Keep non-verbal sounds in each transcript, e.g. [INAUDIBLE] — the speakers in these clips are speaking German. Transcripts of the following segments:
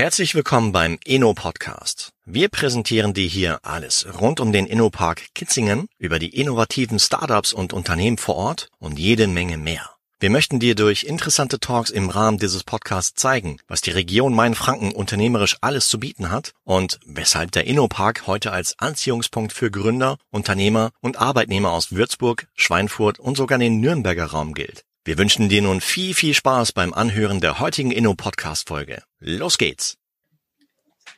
Herzlich willkommen beim Inno Podcast. Wir präsentieren dir hier alles rund um den Innopark Kitzingen, über die innovativen Startups und Unternehmen vor Ort und jede Menge mehr. Wir möchten dir durch interessante Talks im Rahmen dieses Podcasts zeigen, was die Region Mainfranken unternehmerisch alles zu bieten hat und weshalb der Innopark heute als Anziehungspunkt für Gründer, Unternehmer und Arbeitnehmer aus Würzburg, Schweinfurt und sogar den Nürnberger Raum gilt. Wir wünschen dir nun viel, viel Spaß beim Anhören der heutigen Inno-Podcast-Folge. Los geht's!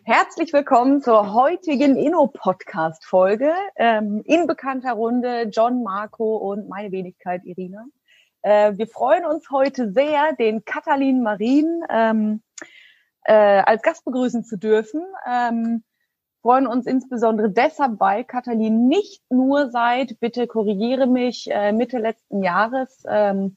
Herzlich willkommen zur heutigen Inno-Podcast-Folge ähm, in bekannter Runde John, Marco und meine Wenigkeit Irina. Äh, wir freuen uns heute sehr, den Katalin Marin ähm, äh, als Gast begrüßen zu dürfen. Ähm, freuen uns insbesondere deshalb, weil Katalin nicht nur seit, bitte korrigiere mich, äh, Mitte letzten Jahres ähm,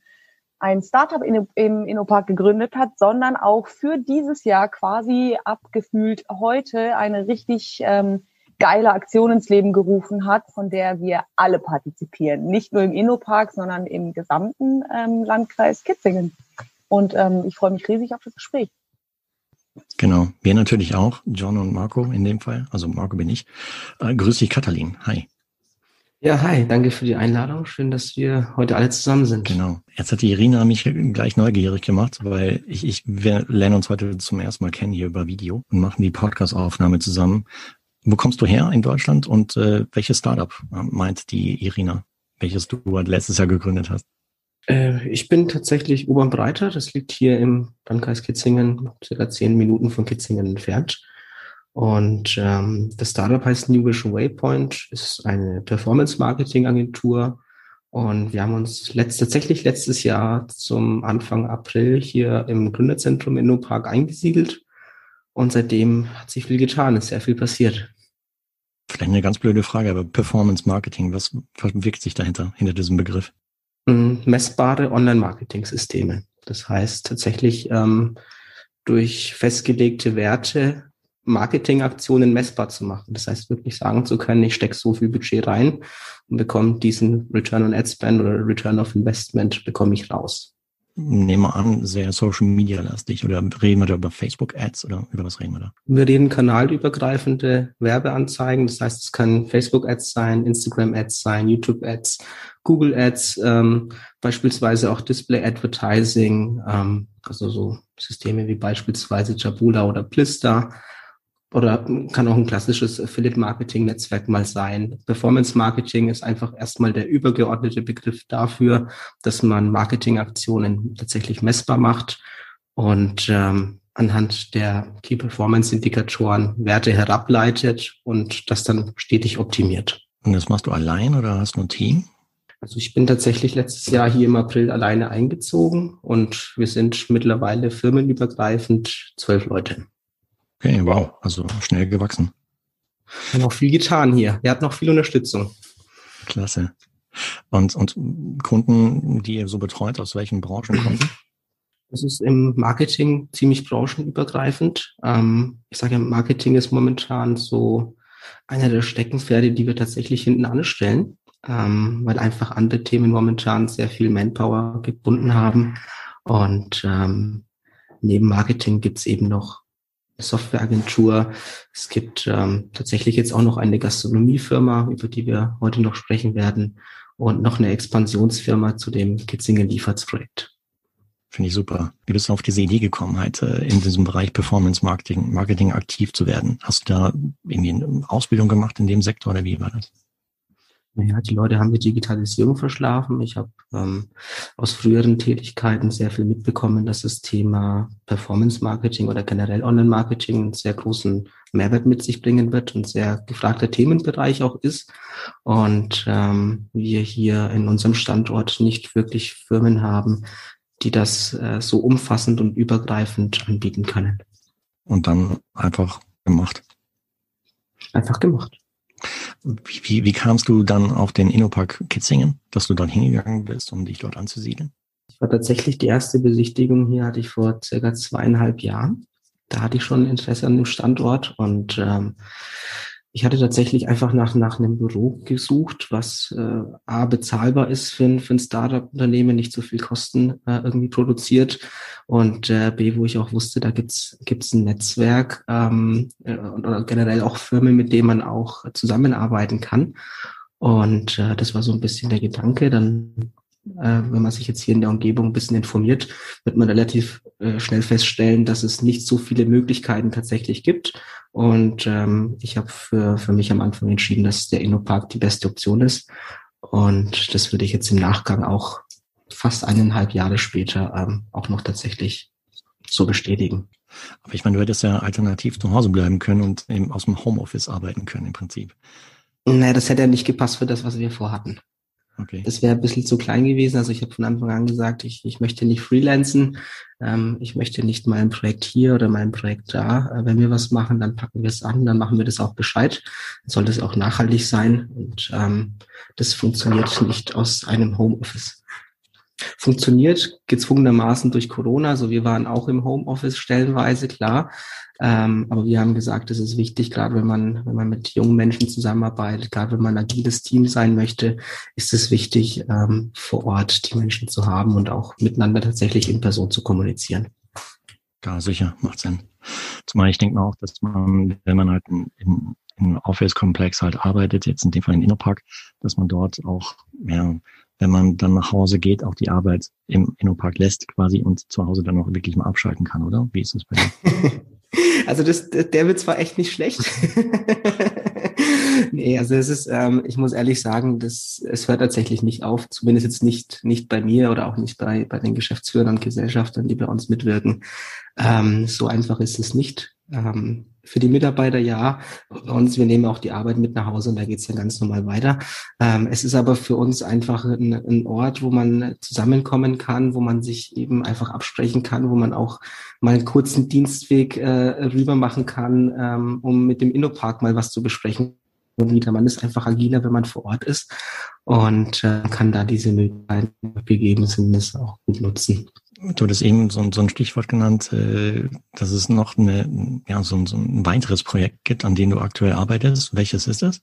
ein Startup in, im Innopark gegründet hat, sondern auch für dieses Jahr quasi abgefühlt heute eine richtig ähm, geile Aktion ins Leben gerufen hat, von der wir alle partizipieren. Nicht nur im Innopark, sondern im gesamten ähm, Landkreis Kitzingen. Und ähm, ich freue mich riesig auf das Gespräch. Genau, wir natürlich auch, John und Marco in dem Fall. Also Marco bin ich. Äh, grüß dich, Katalin. Hi. Ja, hi, danke für die Einladung. Schön, dass wir heute alle zusammen sind. Genau. Jetzt hat die Irina mich gleich neugierig gemacht, weil ich, ich, wir lernen uns heute zum ersten Mal kennen hier über Video und machen die Podcast-Aufnahme zusammen. Wo kommst du her in Deutschland und äh, welches Startup äh, meint die Irina, welches du letztes Jahr gegründet hast? Äh, ich bin tatsächlich Oberbreiter. Das liegt hier im Landkreis Kitzingen, circa zehn Minuten von Kitzingen entfernt. Und ähm, das Startup heißt New Vision Waypoint, ist eine Performance-Marketing-Agentur. Und wir haben uns letzt, tatsächlich letztes Jahr zum Anfang April hier im Gründerzentrum in Park eingesiedelt. Und seitdem hat sich viel getan, ist sehr viel passiert. Vielleicht eine ganz blöde Frage, aber Performance Marketing, was verbirgt sich dahinter, hinter diesem Begriff? Mm, messbare Online-Marketing-Systeme. Das heißt tatsächlich ähm, durch festgelegte Werte Marketingaktionen messbar zu machen. Das heißt, wirklich sagen zu können, ich stecke so viel Budget rein und bekomme diesen Return on Ad Spend oder Return of Investment bekomme ich raus. Nehmen wir an, sehr Social Media lastig oder reden wir da über Facebook Ads oder über was reden wir da? Wir reden kanalübergreifende Werbeanzeigen. Das heißt, es können Facebook Ads sein, Instagram Ads sein, YouTube Ads, Google Ads, ähm, beispielsweise auch Display Advertising, ähm, also so Systeme wie beispielsweise Jabula oder Plister oder kann auch ein klassisches Affiliate-Marketing-Netzwerk mal sein. Performance-Marketing ist einfach erstmal der übergeordnete Begriff dafür, dass man Marketingaktionen tatsächlich messbar macht und ähm, anhand der Key-Performance-Indikatoren Werte herableitet und das dann stetig optimiert. Und das machst du allein oder hast du ein Team? Also ich bin tatsächlich letztes Jahr hier im April alleine eingezogen und wir sind mittlerweile firmenübergreifend zwölf Leute. Okay, wow, also schnell gewachsen. Wir haben auch viel getan hier. Er hat noch viel Unterstützung. Klasse. Und, und Kunden, die ihr so betreut, aus welchen Branchen kommen? Das ist im Marketing ziemlich branchenübergreifend. Ähm, ich sage, Marketing ist momentan so einer der Steckenpferde, die wir tatsächlich hinten anstellen, ähm, weil einfach andere Themen momentan sehr viel Manpower gebunden haben. Und ähm, neben Marketing gibt's eben noch Softwareagentur. Es gibt ähm, tatsächlich jetzt auch noch eine Gastronomiefirma, über die wir heute noch sprechen werden, und noch eine Expansionsfirma zu dem Kitzingen Liefertsprojekt. Finde ich super. Wie bist du auf diese Idee gekommen, halt äh, in diesem Bereich Performance Marketing, Marketing aktiv zu werden? Hast du da irgendwie eine Ausbildung gemacht in dem Sektor oder wie war das? Naja, die Leute haben die Digitalisierung verschlafen. Ich habe ähm, aus früheren Tätigkeiten sehr viel mitbekommen, dass das Thema Performance Marketing oder generell Online Marketing einen sehr großen Mehrwert mit sich bringen wird und sehr gefragter Themenbereich auch ist. Und ähm, wir hier in unserem Standort nicht wirklich Firmen haben, die das äh, so umfassend und übergreifend anbieten können. Und dann einfach gemacht. Einfach gemacht. Wie, wie, wie kamst du dann auf den Innopark Kitzingen, dass du dort hingegangen bist, um dich dort anzusiedeln? Ich war tatsächlich die erste Besichtigung hier, hatte ich vor circa zweieinhalb Jahren. Da hatte ich schon Interesse an dem Standort und ähm, ich hatte tatsächlich einfach nach, nach einem Büro gesucht, was äh, A, bezahlbar ist für ein, für ein Startup-Unternehmen, nicht so viel Kosten äh, irgendwie produziert und äh, B, wo ich auch wusste, da gibt's gibt's ein Netzwerk ähm, äh, oder generell auch Firmen, mit denen man auch zusammenarbeiten kann. Und äh, das war so ein bisschen der Gedanke. Dann wenn man sich jetzt hier in der Umgebung ein bisschen informiert, wird man relativ äh, schnell feststellen, dass es nicht so viele Möglichkeiten tatsächlich gibt. Und ähm, ich habe für, für mich am Anfang entschieden, dass der InnoPark die beste Option ist. Und das würde ich jetzt im Nachgang auch fast eineinhalb Jahre später ähm, auch noch tatsächlich so bestätigen. Aber ich meine, du hättest ja alternativ zu Hause bleiben können und eben aus dem Homeoffice arbeiten können im Prinzip. Naja, das hätte ja nicht gepasst für das, was wir vorhatten. Okay. Das wäre ein bisschen zu klein gewesen. Also ich habe von Anfang an gesagt, ich, ich möchte nicht freelancen. Ähm, ich möchte nicht mein Projekt hier oder mein Projekt da. Äh, wenn wir was machen, dann packen wir es an, dann machen wir das auch Bescheid. Dann sollte es auch nachhaltig sein. Und ähm, das funktioniert nicht aus einem Homeoffice funktioniert gezwungenermaßen durch Corona. Also wir waren auch im Homeoffice stellenweise, klar. Ähm, aber wir haben gesagt, es ist wichtig, gerade wenn man, wenn man mit jungen Menschen zusammenarbeitet, gerade wenn man ein agiles Team sein möchte, ist es wichtig, ähm, vor Ort die Menschen zu haben und auch miteinander tatsächlich in Person zu kommunizieren. Ja, sicher, macht Sinn. Zumal ich denke auch, dass man, wenn man halt im Office-Komplex halt arbeitet, jetzt in dem Fall in Innopark, dass man dort auch, ja, wenn man dann nach Hause geht, auch die Arbeit im Innopark lässt quasi und zu Hause dann auch wirklich mal abschalten kann, oder? Wie ist das bei dir? [LAUGHS] Also das, der wird zwar echt nicht schlecht. [LAUGHS] nee, also es ist, ähm, ich muss ehrlich sagen, das, es hört tatsächlich nicht auf, zumindest jetzt nicht, nicht bei mir oder auch nicht bei, bei den Geschäftsführern und Gesellschaftern, die bei uns mitwirken. Ähm, so einfach ist es nicht. Ähm, für die Mitarbeiter ja. Bei uns, wir nehmen auch die Arbeit mit nach Hause und da geht's dann ganz normal weiter. Ähm, es ist aber für uns einfach ein, ein, Ort, wo man zusammenkommen kann, wo man sich eben einfach absprechen kann, wo man auch mal einen kurzen Dienstweg äh, rüber machen kann, ähm, um mit dem Innopark mal was zu besprechen. Und wieder, man ist einfach agiler, wenn man vor Ort ist und äh, kann da diese Möglichkeiten gegeben sind, auch gut nutzen. Du hattest eben so, so ein Stichwort genannt, äh, dass es noch eine, ja, so, so ein weiteres Projekt gibt, an dem du aktuell arbeitest. Welches ist das?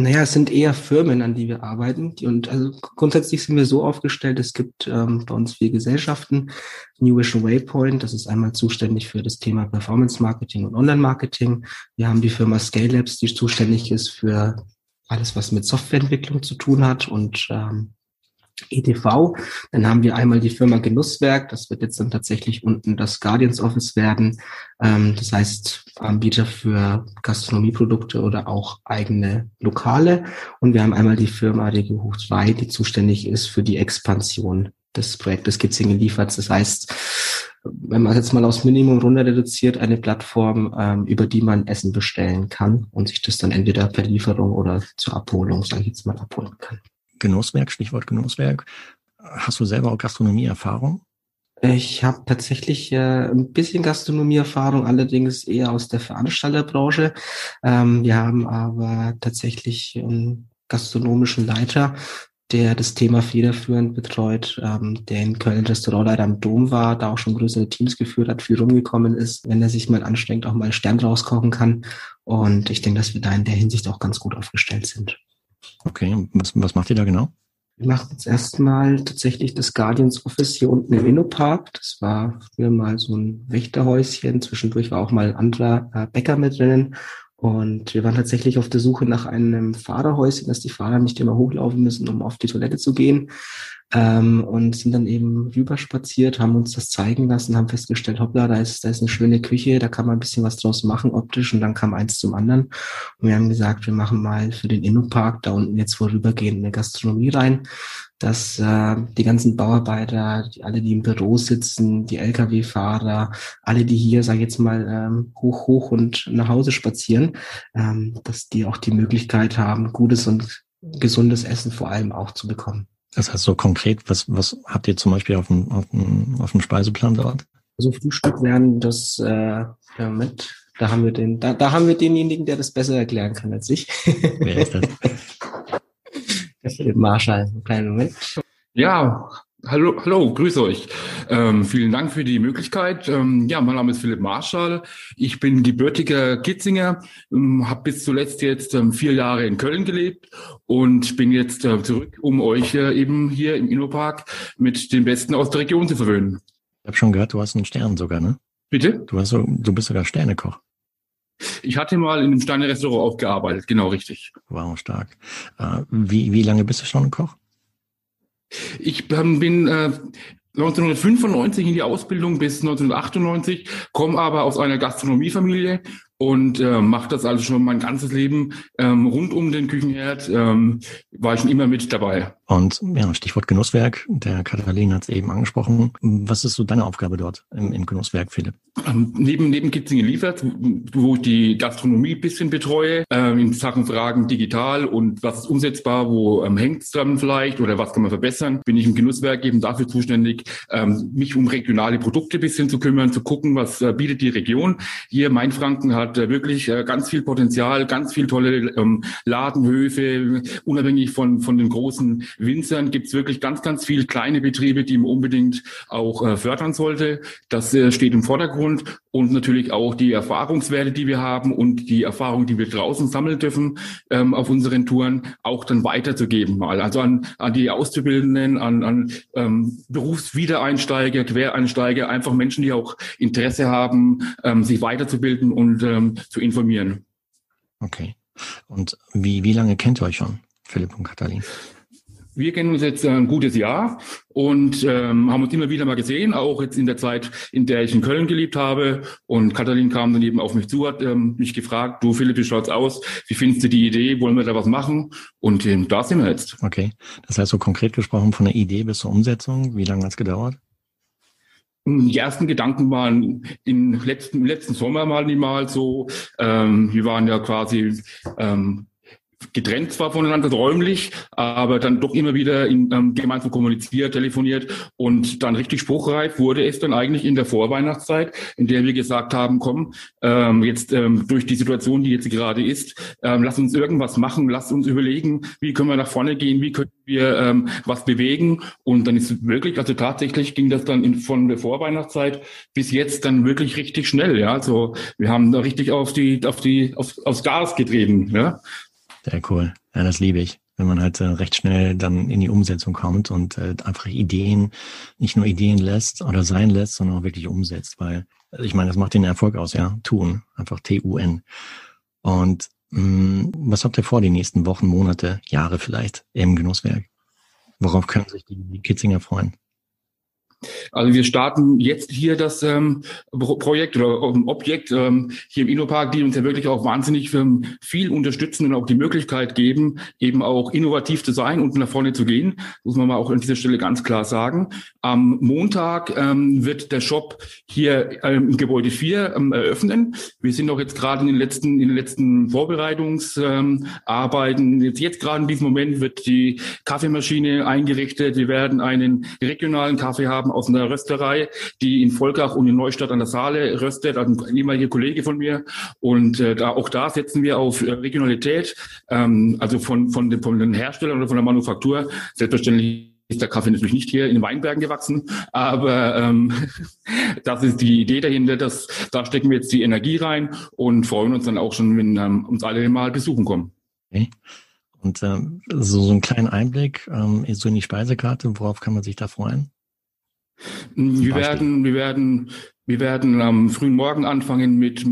Naja, es sind eher Firmen, an die wir arbeiten. Und also grundsätzlich sind wir so aufgestellt, es gibt ähm, bei uns vier Gesellschaften. New Vision Waypoint, das ist einmal zuständig für das Thema Performance Marketing und Online Marketing. Wir haben die Firma Scale Labs, die zuständig ist für alles, was mit Softwareentwicklung zu tun hat und ähm, EDV. Dann haben wir einmal die Firma Genusswerk. Das wird jetzt dann tatsächlich unten das Guardians Office werden. Ähm, das heißt Anbieter für Gastronomieprodukte oder auch eigene Lokale. Und wir haben einmal die Firma Regio Hoch 2, die zuständig ist für die Expansion des Projektes Kitzingen liefert. Das heißt, wenn man jetzt mal aufs Minimum runter reduziert, eine Plattform, ähm, über die man Essen bestellen kann und sich das dann entweder per Lieferung oder zur Abholung, sage ich jetzt mal, abholen kann. Genusswerk, Stichwort Genusswerk. Hast du selber auch Gastronomieerfahrung? Ich habe tatsächlich äh, ein bisschen Gastronomieerfahrung, allerdings eher aus der Veranstalterbranche. Ähm, wir haben aber tatsächlich einen gastronomischen Leiter, der das Thema federführend betreut, ähm, der in Köln Restaurantleiter am Dom war, da auch schon größere Teams geführt hat, viel rumgekommen ist, wenn er sich mal anstrengt, auch mal einen Stern rauskochen kann. Und ich denke, dass wir da in der Hinsicht auch ganz gut aufgestellt sind. Okay, was, was macht ihr da genau? Wir machen jetzt erstmal tatsächlich das Guardians Office hier unten im Innopark. Das war früher mal so ein Wächterhäuschen. Zwischendurch war auch mal ein anderer äh, Bäcker mit drinnen. Und wir waren tatsächlich auf der Suche nach einem Fahrerhäuschen, dass die Fahrer nicht immer hochlaufen müssen, um auf die Toilette zu gehen ähm, und sind dann eben rüberspaziert, haben uns das zeigen lassen, haben festgestellt, hoppla, da ist, da ist eine schöne Küche, da kann man ein bisschen was draus machen optisch und dann kam eins zum anderen und wir haben gesagt, wir machen mal für den Innenpark da unten jetzt vorübergehend eine Gastronomie rein, dass äh, die ganzen Bauarbeiter, die, alle, die im Büro sitzen, die Lkw-Fahrer, alle, die hier, sage ich jetzt mal, ähm, hoch, hoch und nach Hause spazieren, ähm, dass die auch die Möglichkeit haben, gutes und gesundes Essen vor allem auch zu bekommen. Das heißt so konkret, was, was habt ihr zum Beispiel auf dem, auf dem, auf dem Speiseplan dort? Also Frühstück werden das äh, ja, mit. Da haben wir den, da, da haben wir denjenigen, der das besser erklären kann als ich. Wer ist das? [LAUGHS] der Philipp Marschall, einen kleinen Moment. Ja, Hallo, hallo, grüße euch. Ähm, vielen Dank für die Möglichkeit. Ähm, ja, mein Name ist Philipp Marschall. Ich bin gebürtiger Kitzinger, ähm, habe bis zuletzt jetzt ähm, vier Jahre in Köln gelebt und bin jetzt äh, zurück, um euch äh, eben hier im Innopark mit den Besten aus der Region zu verwöhnen. Ich habe schon gehört, du hast einen Stern sogar, ne? Bitte? Du, hast so, du bist sogar Sternekoch. Ich hatte mal in einem Sterne-Restaurant auch gearbeitet, genau richtig. Wow, stark. Äh, wie, wie lange bist du schon Koch? Ich bin äh, 1995 in die Ausbildung bis 1998, komme aber aus einer Gastronomiefamilie und äh, mache das also schon mein ganzes Leben ähm, rund um den Küchenherd, ähm, war ich schon immer mit dabei. Und ja, Stichwort Genusswerk, der Katalin hat es eben angesprochen. Was ist so deine Aufgabe dort im, im Genusswerk, Philipp? Ähm, neben, neben Kitzingen liefert, wo ich die Gastronomie bisschen betreue, ähm, in Sachen Fragen digital und was ist umsetzbar, wo ähm, hängt es dann vielleicht oder was kann man verbessern, bin ich im Genusswerk eben dafür zuständig, ähm, mich um regionale Produkte bisschen zu kümmern, zu gucken, was äh, bietet die Region. Hier Mainfranken hat hat äh, wirklich äh, ganz viel Potenzial, ganz viel tolle ähm, Ladenhöfe, unabhängig von, von den großen Winzern gibt es wirklich ganz, ganz viel kleine Betriebe, die man unbedingt auch äh, fördern sollte. Das steht im Vordergrund und natürlich auch die Erfahrungswerte, die wir haben und die Erfahrung, die wir draußen sammeln dürfen ähm, auf unseren Touren, auch dann weiterzugeben mal. Also an, an die Auszubildenden, an, an ähm, Berufswiedereinsteiger, Quereinsteiger, einfach Menschen, die auch Interesse haben, ähm, sich weiterzubilden und äh, ähm, zu informieren. Okay. Und wie, wie lange kennt ihr euch schon, Philipp und Katalin? Wir kennen uns jetzt ein gutes Jahr und ähm, haben uns immer wieder mal gesehen, auch jetzt in der Zeit, in der ich in Köln gelebt habe. Und Katalin kam dann eben auf mich zu, hat ähm, mich gefragt, du Philipp, wie schaut's aus? Wie findest du die Idee? Wollen wir da was machen? Und ähm, da sind wir jetzt. Okay. Das heißt so konkret gesprochen von der Idee bis zur Umsetzung, wie lange hat's gedauert? Die ersten Gedanken waren im letzten, im letzten Sommer mal mal so. Ähm, wir waren ja quasi ähm, getrennt zwar voneinander räumlich, aber dann doch immer wieder in, ähm, gemeinsam kommuniziert, telefoniert und dann richtig spruchreif wurde es dann eigentlich in der Vorweihnachtszeit, in der wir gesagt haben, komm, ähm, jetzt ähm, durch die Situation, die jetzt gerade ist, ähm, lass uns irgendwas machen, lass uns überlegen, wie können wir nach vorne gehen, wie können wir ähm, was bewegen und dann ist wirklich, also tatsächlich ging das dann in, von der Vorweihnachtszeit bis jetzt dann wirklich richtig schnell, ja, also wir haben da richtig auf die, auf die, auf, aufs Gas getrieben, ja. Sehr cool. Ja, das liebe ich. Wenn man halt äh, recht schnell dann in die Umsetzung kommt und äh, einfach Ideen, nicht nur Ideen lässt oder sein lässt, sondern auch wirklich umsetzt. Weil, also ich meine, das macht den Erfolg aus, ja. Tun. Einfach T-U-N. Und mh, mm, was habt ihr vor die nächsten Wochen, Monate, Jahre vielleicht im Genusswerk? Worauf können sich die, die Kitzinger freuen? Also wir starten jetzt hier das ähm, Projekt oder ähm, Objekt ähm, hier im Innopark, die uns ja wirklich auch wahnsinnig ähm, viel unterstützen und auch die Möglichkeit geben, eben auch innovativ zu sein und nach vorne zu gehen. Muss man mal auch an dieser Stelle ganz klar sagen. Am Montag ähm, wird der Shop hier ähm, im Gebäude 4 ähm, eröffnen. Wir sind auch jetzt gerade in den letzten, in den letzten Vorbereitungsarbeiten. Jetzt, jetzt gerade in diesem Moment wird die Kaffeemaschine eingerichtet. Wir werden einen regionalen Kaffee haben haben aus einer Rösterei, die in Volkach und in Neustadt an der Saale röstet, also ein ehemaliger Kollege von mir. Und äh, da, auch da setzen wir auf äh, Regionalität, ähm, also von, von, den, von den Herstellern oder von der Manufaktur. Selbstverständlich ist der Kaffee natürlich nicht hier in den Weinbergen gewachsen, aber ähm, [LAUGHS] das ist die Idee dahinter, dass da stecken wir jetzt die Energie rein und freuen uns dann auch schon, wenn ähm, uns alle mal besuchen kommen. Okay. Und ähm, so, so einen kleinen Einblick ähm, so in die Speisekarte, worauf kann man sich da freuen? Wir werden, wir werden wir werden am frühen Morgen anfangen mit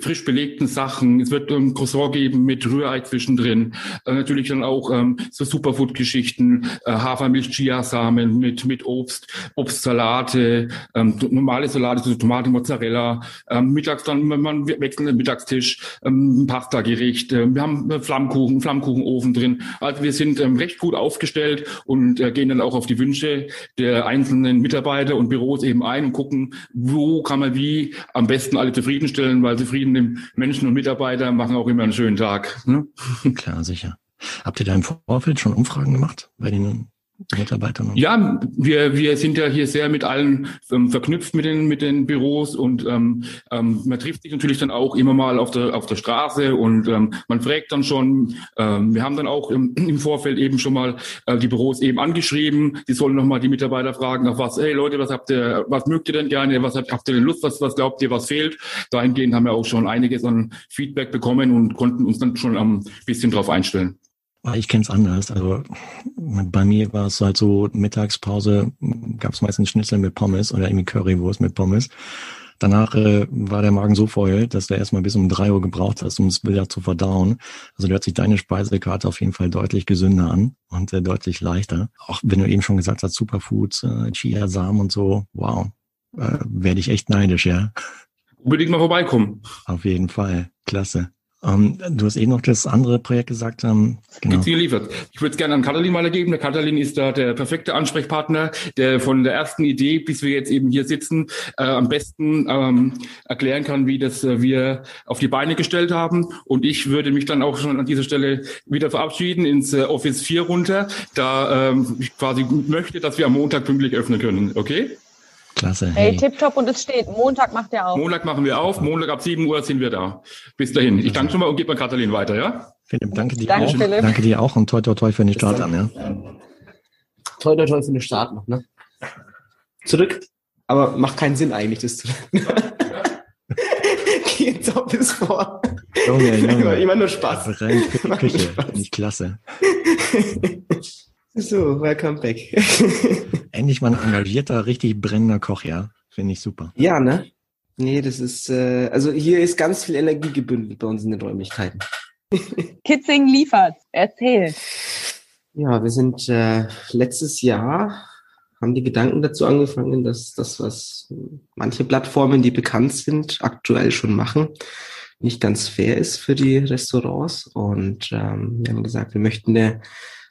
frisch belegten Sachen. Es wird ein Croissant geben mit Rührei zwischendrin. Äh, natürlich dann auch ähm, so Superfood-Geschichten, äh, Hafermilch, Chiasamen mit, mit Obst, Obstsalate, ähm, normale Salate, so Tomate, Mozzarella. Ähm, mittags dann, man wechselt den Mittagstisch, ein Pasta-Gericht. Äh, wir haben Flammkuchen, Flammkuchenofen drin. Also wir sind recht gut aufgestellt und äh, gehen dann auch auf die Wünsche der einzelnen Mitarbeiter und Büros eben ein und gucken, wo kann man wie am besten alle zufriedenstellen, weil zufriedene Menschen und Mitarbeiter machen auch immer einen schönen Tag. Ne? Klar, sicher. Habt ihr da im Vorfeld schon Umfragen gemacht bei den Mitarbeitern? Ja, wir, wir sind ja hier sehr mit allen ähm, verknüpft mit den, mit den Büros und ähm, ähm, man trifft sich natürlich dann auch immer mal auf der, auf der Straße und ähm, man fragt dann schon, ähm, wir haben dann auch im, [CLEARS THROAT] im Vorfeld eben schon mal äh, die Büros eben angeschrieben, die sollen nochmal die Mitarbeiter fragen, auf was, hey Leute, was habt ihr, was mögt ihr denn gerne, was habt, habt ihr denn Lust, was, was glaubt ihr, was fehlt? Dahingehend haben wir auch schon einiges an Feedback bekommen und konnten uns dann schon ein bisschen drauf einstellen. Ich kenne es anders. Also bei mir war es halt so, Mittagspause gab es meistens Schnitzel mit Pommes oder irgendwie Currywurst mit Pommes. Danach äh, war der Magen so voll, dass du erstmal bis um drei Uhr gebraucht hast, um es wieder zu verdauen. Also hört sich deine Speisekarte auf jeden Fall deutlich gesünder an und äh, deutlich leichter. Auch wenn du eben schon gesagt hast, Superfoods, äh, Chia-Samen und so, wow, äh, werde ich echt neidisch, ja. Unbedingt mal vorbeikommen. Auf jeden Fall, klasse. Ähm, du hast eben noch das andere Projekt gesagt. Ähm, genau. Gibt's geliefert. Ich würde es gerne an Katalin mal ergeben. Der Katalin ist da der perfekte Ansprechpartner, der von der ersten Idee, bis wir jetzt eben hier sitzen, äh, am besten ähm, erklären kann, wie das äh, wir auf die Beine gestellt haben. Und ich würde mich dann auch schon an dieser Stelle wieder verabschieden ins äh, Office 4 runter, da ähm, ich quasi möchte, dass wir am Montag pünktlich öffnen können. Okay? Klasse. Hey, hey tipptopp und es steht, Montag macht er auf. Montag machen wir auf, Montag ab 7 Uhr sind wir da. Bis dahin. Ich danke schon mal und gebe mal Katalin weiter, ja? Philipp, danke dir danke, auch. Philipp. Danke dir auch und toi toi toi für den Start an, ja? Toi toi toi für den Start noch, ne? Zurück. Aber macht keinen Sinn eigentlich, das zu Geh ins Office vor. Junge, Junge. Immer nur Spaß. Rein Küche. Nicht klasse. [LAUGHS] So, welcome back. [LAUGHS] Endlich mal ein engagierter, richtig brennender Koch, ja. Finde ich super. Ja, ne? Nee, das ist, äh, also hier ist ganz viel Energie gebündelt bei uns in den Räumlichkeiten. [LAUGHS] Kitzing liefert. Erzähl. Ja, wir sind äh, letztes Jahr, haben die Gedanken dazu angefangen, dass das, was manche Plattformen, die bekannt sind, aktuell schon machen, nicht ganz fair ist für die Restaurants. Und ähm, wir haben gesagt, wir möchten eine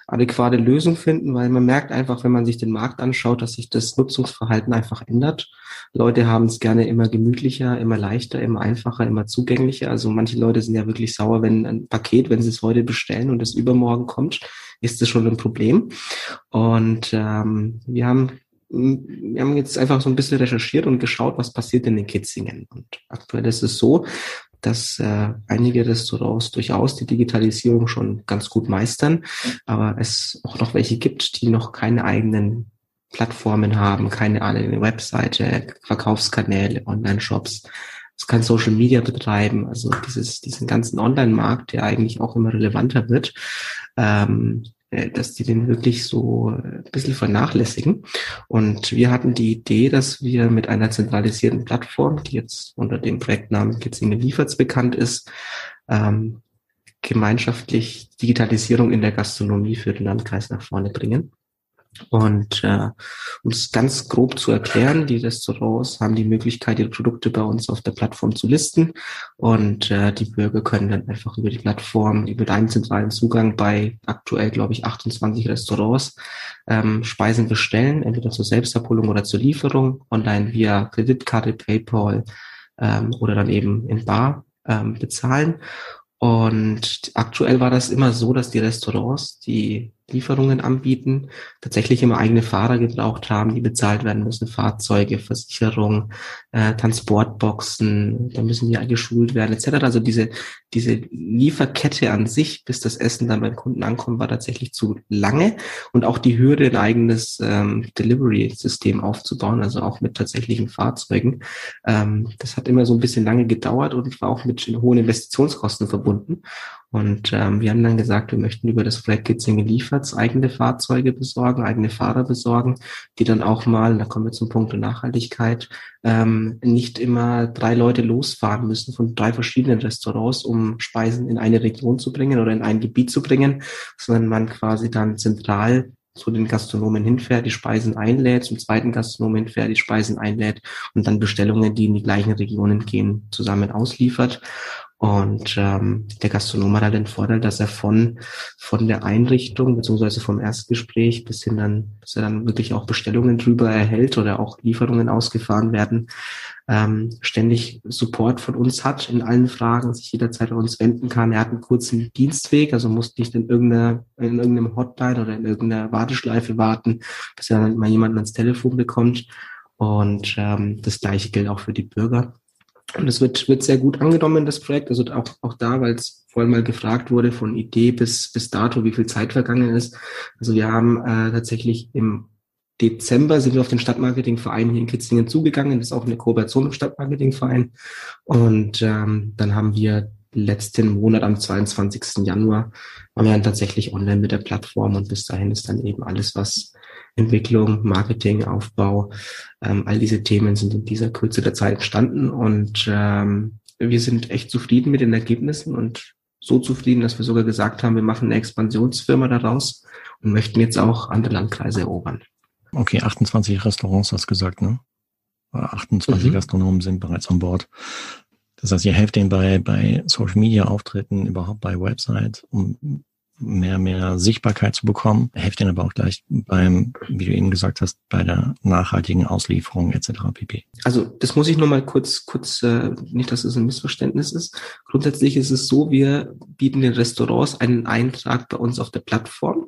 adäquate Lösung finden, weil man merkt einfach, wenn man sich den Markt anschaut, dass sich das Nutzungsverhalten einfach ändert. Leute haben es gerne immer gemütlicher, immer leichter, immer einfacher, immer zugänglicher. Also manche Leute sind ja wirklich sauer, wenn ein Paket, wenn sie es heute bestellen und es übermorgen kommt, ist das schon ein Problem. Und ähm, wir haben wir haben jetzt einfach so ein bisschen recherchiert und geschaut, was passiert in den Kitzingen. Und aktuell ist es so, dass äh, einige Restaurants durchaus die Digitalisierung schon ganz gut meistern, aber es auch noch welche gibt, die noch keine eigenen Plattformen haben, keine eigene Webseite, Verkaufskanäle, Online-Shops. Es kann Social Media betreiben, also dieses, diesen ganzen Online-Markt, der eigentlich auch immer relevanter wird. Ähm, äh, dass die den wirklich so ein bisschen vernachlässigen. Und wir hatten die Idee, dass wir mit einer zentralisierten Plattform, die jetzt unter dem Projektnamen Kitzingen Lieferts bekannt ist, ähm, gemeinschaftlich Digitalisierung in der Gastronomie für den Landkreis nach vorne bringen. Und äh, um es ganz grob zu erklären, die Restaurants haben die Möglichkeit, ihre Produkte bei uns auf der Plattform zu listen. Und äh, die Bürger können dann einfach über die Plattform, über einen zentralen Zugang bei aktuell, glaube ich, 28 Restaurants ähm, Speisen bestellen, entweder zur Selbstabholung oder zur Lieferung, online via Kreditkarte, PayPal ähm, oder dann eben in Bar ähm, bezahlen. Und aktuell war das immer so, dass die Restaurants, die Lieferungen anbieten, tatsächlich immer eigene Fahrer gebraucht haben, die bezahlt werden müssen, Fahrzeuge, Versicherung, äh, Transportboxen, da müssen die geschult werden, etc. Also diese, diese Lieferkette an sich, bis das Essen dann beim Kunden ankommt, war tatsächlich zu lange und auch die Hürde, ein eigenes ähm, Delivery-System aufzubauen, also auch mit tatsächlichen Fahrzeugen, ähm, das hat immer so ein bisschen lange gedauert und war auch mit hohen Investitionskosten verbunden. Und ähm, wir haben dann gesagt, wir möchten über das Projekt Kitzingen Lieferts eigene Fahrzeuge besorgen, eigene Fahrer besorgen, die dann auch mal, da kommen wir zum Punkt der Nachhaltigkeit, ähm, nicht immer drei Leute losfahren müssen von drei verschiedenen Restaurants, um Speisen in eine Region zu bringen oder in ein Gebiet zu bringen, sondern man quasi dann zentral zu den Gastronomen hinfährt, die Speisen einlädt, zum zweiten Gastronomen hinfährt, die Speisen einlädt und dann Bestellungen, die in die gleichen Regionen gehen, zusammen ausliefert. Und ähm, der Gastronom hat halt den Vorteil, dass er von, von der Einrichtung beziehungsweise vom Erstgespräch bis hin dann, bis er dann wirklich auch Bestellungen drüber erhält oder auch Lieferungen ausgefahren werden, ähm, ständig Support von uns hat in allen Fragen, sich jederzeit an uns wenden kann. Er hat einen kurzen Dienstweg, also muss nicht in irgendeiner, in irgendeinem Hotline oder in irgendeiner Warteschleife warten, bis er dann mal jemanden ans Telefon bekommt. Und ähm, das gleiche gilt auch für die Bürger. Und es wird, wird sehr gut angenommen, das Projekt. Also auch, auch da, weil es vorhin mal gefragt wurde, von Idee bis, bis dato, wie viel Zeit vergangen ist. Also wir haben äh, tatsächlich im Dezember sind wir auf den Stadtmarketingverein hier in Kitzingen zugegangen. Das ist auch eine Kooperation im Stadtmarketingverein. Und ähm, dann haben wir letzten Monat am 22. Januar waren wir dann tatsächlich online mit der Plattform und bis dahin ist dann eben alles, was Entwicklung, Marketing, Aufbau, ähm, all diese Themen sind in dieser Kürze der Zeit entstanden und ähm, wir sind echt zufrieden mit den Ergebnissen und so zufrieden, dass wir sogar gesagt haben, wir machen eine Expansionsfirma daraus und möchten jetzt auch andere Landkreise erobern. Okay, 28 Restaurants hast du gesagt, ne? 28 mhm. Gastronomen sind bereits an Bord. Das heißt, ihr helft denen bei, bei Social Media Auftritten, überhaupt bei Website, um mehr, mehr Sichtbarkeit zu bekommen. Helft ihnen aber auch gleich beim, wie du eben gesagt hast, bei der nachhaltigen Auslieferung etc. pp. Also das muss ich nur mal kurz, kurz, äh, nicht, dass es ein Missverständnis ist. Grundsätzlich ist es so, wir bieten den Restaurants einen Eintrag bei uns auf der Plattform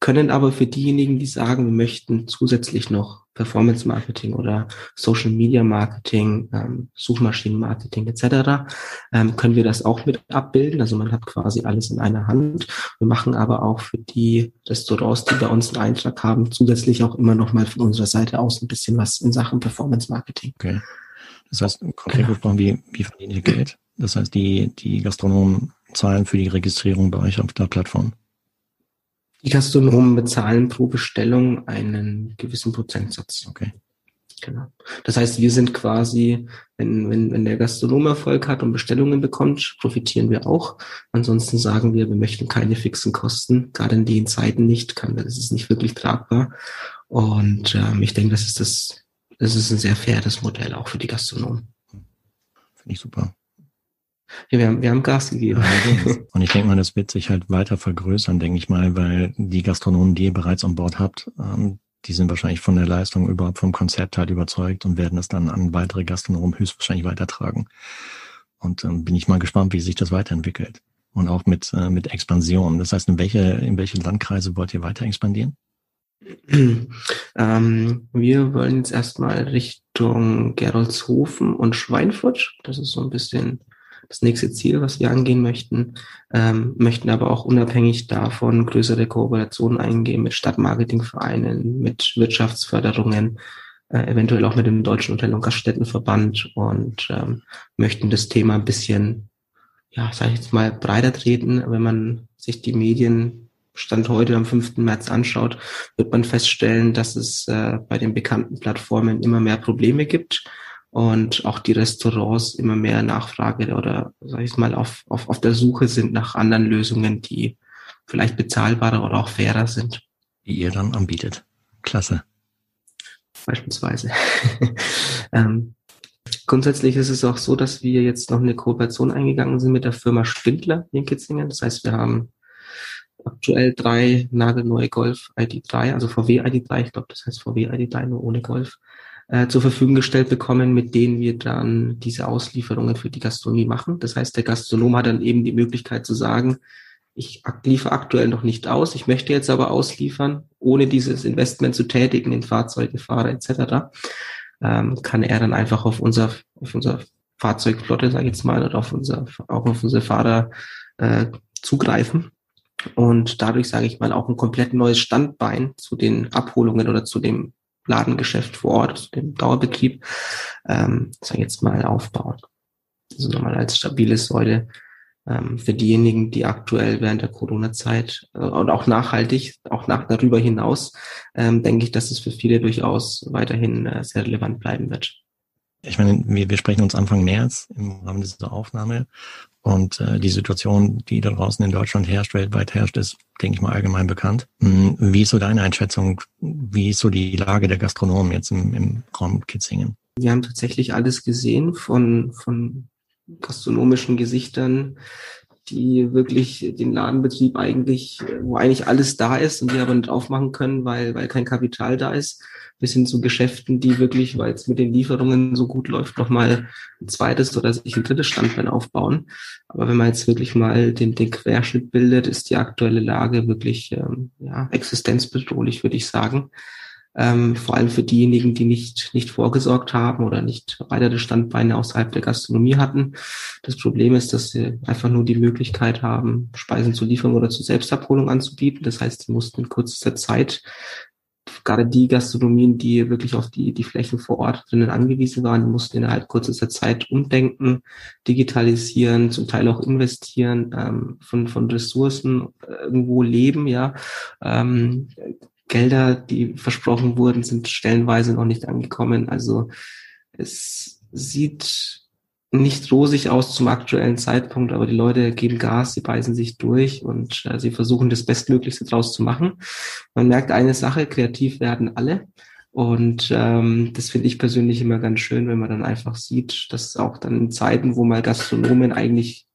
können aber für diejenigen, die sagen, wir möchten zusätzlich noch Performance Marketing oder Social Media Marketing, ähm, Suchmaschinen Marketing etc., ähm, können wir das auch mit abbilden. Also man hat quasi alles in einer Hand. Wir machen aber auch für die Restaurants, die bei uns einen Eintrag haben, zusätzlich auch immer noch mal von unserer Seite aus ein bisschen was in Sachen Performance Marketing. Okay. Das heißt, konkret genau. gesprochen, wie, wie verdient ihr Geld? Das heißt, die, die Gastronomen zahlen für die Registrierung bei euch auf der Plattform. Die Gastronomen bezahlen pro Bestellung einen gewissen Prozentsatz. Okay. Genau. Das heißt, wir sind quasi, wenn, wenn, wenn der Gastronom Erfolg hat und Bestellungen bekommt, profitieren wir auch. Ansonsten sagen wir, wir möchten keine fixen Kosten, gerade in den Zeiten nicht, kann, das ist nicht wirklich tragbar. Und ähm, ich denke, das ist das, das ist ein sehr faires Modell auch für die Gastronomen. Finde ich super. Ja, wir haben, wir haben Gas gegeben. Und ich denke mal, das wird sich halt weiter vergrößern, denke ich mal, weil die Gastronomen, die ihr bereits an Bord habt, ähm, die sind wahrscheinlich von der Leistung überhaupt vom Konzept halt überzeugt und werden es dann an weitere Gastronomen höchstwahrscheinlich weitertragen. Und ähm, bin ich mal gespannt, wie sich das weiterentwickelt. Und auch mit, äh, mit Expansion. Das heißt, in welche, in welche Landkreise wollt ihr weiter expandieren? [CLEARS THROAT] Ähm, wir wollen jetzt erstmal Richtung Geroldshofen und Schweinfurt. Das ist so ein bisschen das nächste Ziel, was wir angehen möchten, ähm, möchten aber auch unabhängig davon größere Kooperationen eingehen mit Stadtmarketingvereinen, mit Wirtschaftsförderungen, äh, eventuell auch mit dem Deutschen Hotel- und Gaststättenverband und ähm, möchten das Thema ein bisschen, ja, sage ich jetzt mal, breiter treten. Wenn man sich die Medien Stand heute am 5. März anschaut, wird man feststellen, dass es äh, bei den bekannten Plattformen immer mehr Probleme gibt und auch die Restaurants immer mehr Nachfrage oder sag ich mal auf, auf, auf der Suche sind nach anderen Lösungen, die vielleicht bezahlbarer oder auch fairer sind. Die ihr dann anbietet. Klasse. Beispielsweise. [LAUGHS] ähm, grundsätzlich ist es auch so, dass wir jetzt noch eine Kooperation eingegangen sind mit der Firma Spindler in Kitzingen. Das heißt, wir haben aktuell drei nagelneue Golf ID3, also VW ID3, ich glaube, das heißt VW ID3 nur ohne Golf, äh, zur Verfügung gestellt bekommen, mit denen wir dann diese Auslieferungen für die Gastronomie machen. Das heißt, der Gastronom hat dann eben die Möglichkeit zu sagen, ich liefere aktuell noch nicht aus, ich möchte jetzt aber ausliefern, ohne dieses Investment zu tätigen in Fahrzeuge, Fahrer etc., ähm, kann er dann einfach auf unser, auf unser Fahrzeugflotte, sage ich jetzt mal, oder auf unser, auch auf unsere Fahrer äh, zugreifen und dadurch, sage ich mal, auch ein komplett neues Standbein zu den Abholungen oder zu dem Ladengeschäft vor Ort, also dem Dauerbetrieb, ähm, jetzt mal, aufbauen. Also nochmal als stabile Säule ähm, für diejenigen, die aktuell während der Corona-Zeit äh, und auch nachhaltig, auch nach, darüber hinaus, ähm, denke ich, dass es für viele durchaus weiterhin äh, sehr relevant bleiben wird. Ich meine, wir, wir sprechen uns Anfang März im Rahmen dieser Aufnahme und äh, die Situation, die da draußen in Deutschland herrscht, weltweit herrscht, ist, denke ich mal, allgemein bekannt. Hm, wie ist so deine Einschätzung? Wie ist so die Lage der Gastronomen jetzt im, im Raum Kitzingen? Wir haben tatsächlich alles gesehen von, von gastronomischen Gesichtern, die wirklich den Ladenbetrieb eigentlich, wo eigentlich alles da ist und die aber nicht aufmachen können, weil, weil kein Kapital da ist, bis hin zu Geschäften, die wirklich, weil es mit den Lieferungen so gut läuft, nochmal ein zweites oder sich ein drittes Standbein aufbauen. Aber wenn man jetzt wirklich mal den, den Querschnitt bildet, ist die aktuelle Lage wirklich ähm, ja, existenzbedrohlich, würde ich sagen ähm, vor allem für diejenigen, die nicht, nicht vorgesorgt haben oder nicht weitere Standbeine außerhalb der Gastronomie hatten. Das Problem ist, dass sie einfach nur die Möglichkeit haben, Speisen zu liefern oder zur Selbstabholung anzubieten. Das heißt, sie mussten in kürzester Zeit gerade die Gastronomien, die wirklich auf die, die Flächen vor Ort drinnen angewiesen waren, mussten innerhalb kürzester Zeit umdenken, digitalisieren, zum Teil auch investieren, ähm, von, von Ressourcen irgendwo leben, ja. Ähm, Gelder, die versprochen wurden, sind stellenweise noch nicht angekommen. Also es sieht nicht rosig aus zum aktuellen Zeitpunkt, aber die Leute geben Gas, sie beißen sich durch und äh, sie versuchen das Bestmöglichste draus zu machen. Man merkt eine Sache, kreativ werden alle. Und ähm, das finde ich persönlich immer ganz schön, wenn man dann einfach sieht, dass auch dann in Zeiten, wo mal Gastronomen eigentlich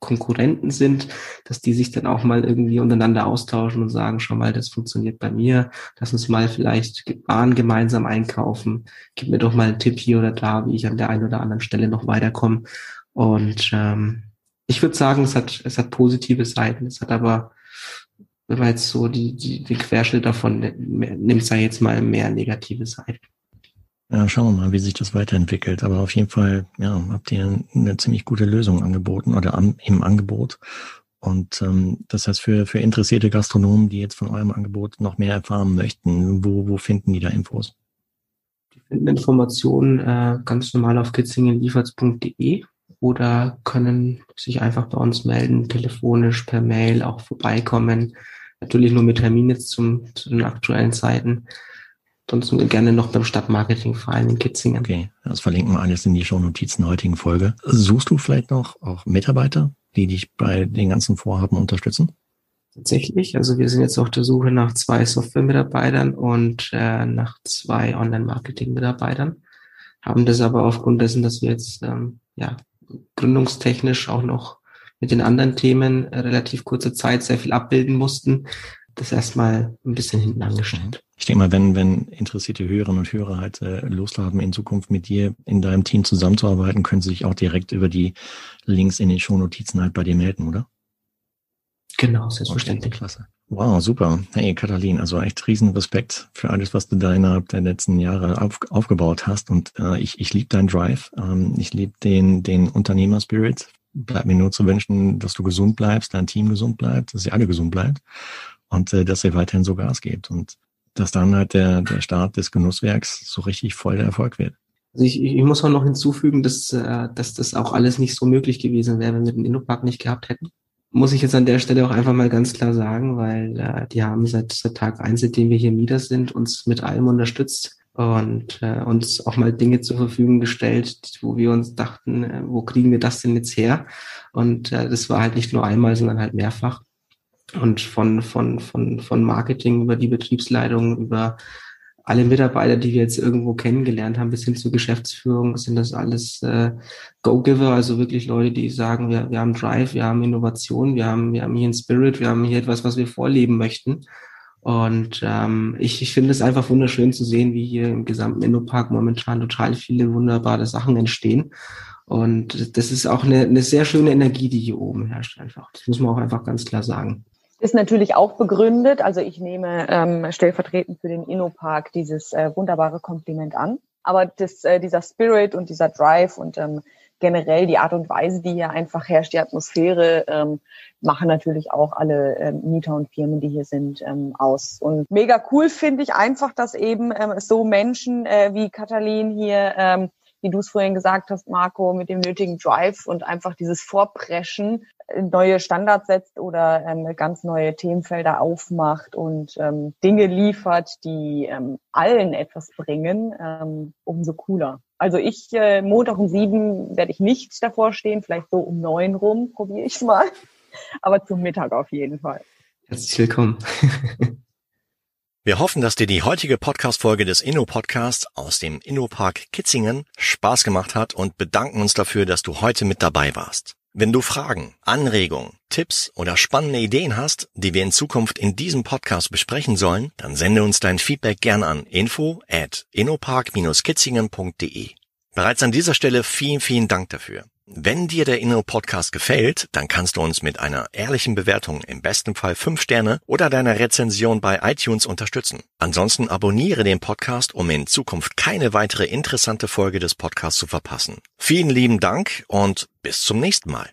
Konkurrenten sind, dass die sich dann auch mal irgendwie untereinander austauschen und sagen, schau mal, das funktioniert bei mir, lass uns mal vielleicht Waren gemeinsam einkaufen, gib mir doch mal einen Tipp hier oder da, wie ich an der einen oder anderen Stelle noch weiterkomme. Und ähm, ich würde sagen, es hat, es hat positive Seiten, es hat aber, wenn man jetzt so die, die, die Querschnitt davon nimmt, sei jetzt mal mehr negative Seiten. Ja, schauen wir mal, wie sich das weiterentwickelt. Aber auf jeden Fall, ja, habt ihr eine ziemlich gute Lösung angeboten oder am, im Angebot. Und ähm, das heißt, für, für interessierte Gastronomen, die jetzt von eurem Angebot noch mehr erfahren möchten, wo, wo finden die da Infos? Die finden Informationen äh, ganz normal auf kitzingenlieferts.de oder können sich einfach bei uns melden, telefonisch, per Mail, auch vorbeikommen. Natürlich nur mit Termin jetzt zum, zu den aktuellen Zeiten. Ansonsten gerne noch beim Stadtmarketingverein in Kitzingen. Okay, das verlinken wir alles in die Shownotizen der heutigen Folge. Suchst du vielleicht noch auch Mitarbeiter, die dich bei den ganzen Vorhaben unterstützen? Tatsächlich, also wir sind jetzt auf der Suche nach zwei Software-Mitarbeitern und äh, nach zwei Online-Marketing-Mitarbeitern. Haben das aber aufgrund dessen, dass wir jetzt ähm, ja gründungstechnisch auch noch mit den anderen Themen äh, relativ kurze Zeit sehr viel abbilden mussten, das erstmal ein bisschen hinten angestellt. Ich denke mal, wenn, wenn interessierte Hörerinnen und Hörer halt äh, Lust haben, in Zukunft mit dir in deinem Team zusammenzuarbeiten, können sie sich auch direkt über die Links in den Shownotizen halt bei dir melden, oder? Genau, selbstverständlich. Okay, klasse. Wow, super. Hey, Katalin, also echt riesen Respekt für alles, was du da innerhalb der letzten Jahre auf, aufgebaut hast. Und äh, ich, ich liebe deinen Drive. Ähm, ich liebe den, den Unternehmerspirit. Bleibt mir nur zu wünschen, dass du gesund bleibst, dein Team gesund bleibt, dass ihr alle gesund bleibt und äh, dass ihr weiterhin so Gas gebt und dass dann halt der, der Start des Genusswerks so richtig voll der Erfolg wird. Also ich, ich muss auch noch hinzufügen, dass, äh, dass das auch alles nicht so möglich gewesen wäre, wenn wir den Innopark nicht gehabt hätten. Muss ich jetzt an der Stelle auch einfach mal ganz klar sagen, weil äh, die haben seit, seit Tag eins, seitdem wir hier Mieter sind, uns mit allem unterstützt und äh, uns auch mal Dinge zur Verfügung gestellt, wo wir uns dachten, äh, wo kriegen wir das denn jetzt her? Und äh, das war halt nicht nur einmal, sondern halt mehrfach und von, von, von, von Marketing über die Betriebsleitung, über alle Mitarbeiter, die wir jetzt irgendwo kennengelernt haben, bis hin zur Geschäftsführung, sind das alles äh, Go-Giver, also wirklich Leute, die sagen, wir, wir haben Drive, wir haben Innovation, wir haben, wir haben hier einen Spirit, wir haben hier etwas, was wir vorleben möchten. Und ähm, ich, ich finde es einfach wunderschön zu sehen, wie hier im gesamten Innopark momentan total viele wunderbare Sachen entstehen. Und das ist auch eine, eine sehr schöne Energie, die hier oben herrscht einfach. Das muss man auch einfach ganz klar sagen. Ist natürlich auch begründet. Also ich nehme ähm, stellvertretend für den Innopark dieses äh, wunderbare Kompliment an. Aber das, äh, dieser Spirit und dieser Drive und ähm, generell die Art und Weise, die hier einfach herrscht, die Atmosphäre, ähm, machen natürlich auch alle ähm, Mieter und Firmen, die hier sind, ähm, aus. Und mega cool finde ich einfach, dass eben ähm, so Menschen äh, wie Katalin hier ähm, wie du es vorhin gesagt hast, Marco, mit dem nötigen Drive und einfach dieses Vorpreschen neue Standards setzt oder ähm, ganz neue Themenfelder aufmacht und ähm, Dinge liefert, die ähm, allen etwas bringen, ähm, umso cooler. Also ich, äh, Montag um sieben werde ich nicht davor stehen, vielleicht so um neun rum, probiere ich es mal. [LAUGHS] Aber zum Mittag auf jeden Fall. Herzlich willkommen. [LAUGHS] Wir hoffen, dass dir die heutige Podcast-Folge des Inno-Podcasts aus dem Inno-Park Kitzingen Spaß gemacht hat und bedanken uns dafür, dass du heute mit dabei warst. Wenn du Fragen, Anregungen, Tipps oder spannende Ideen hast, die wir in Zukunft in diesem Podcast besprechen sollen, dann sende uns dein Feedback gern an info at innopark-kitzingen.de. Bereits an dieser Stelle vielen, vielen Dank dafür. Wenn dir der Inno Podcast gefällt, dann kannst du uns mit einer ehrlichen Bewertung, im besten Fall fünf Sterne oder deiner Rezension bei iTunes unterstützen. Ansonsten abonniere den Podcast, um in Zukunft keine weitere interessante Folge des Podcasts zu verpassen. Vielen lieben Dank und bis zum nächsten Mal.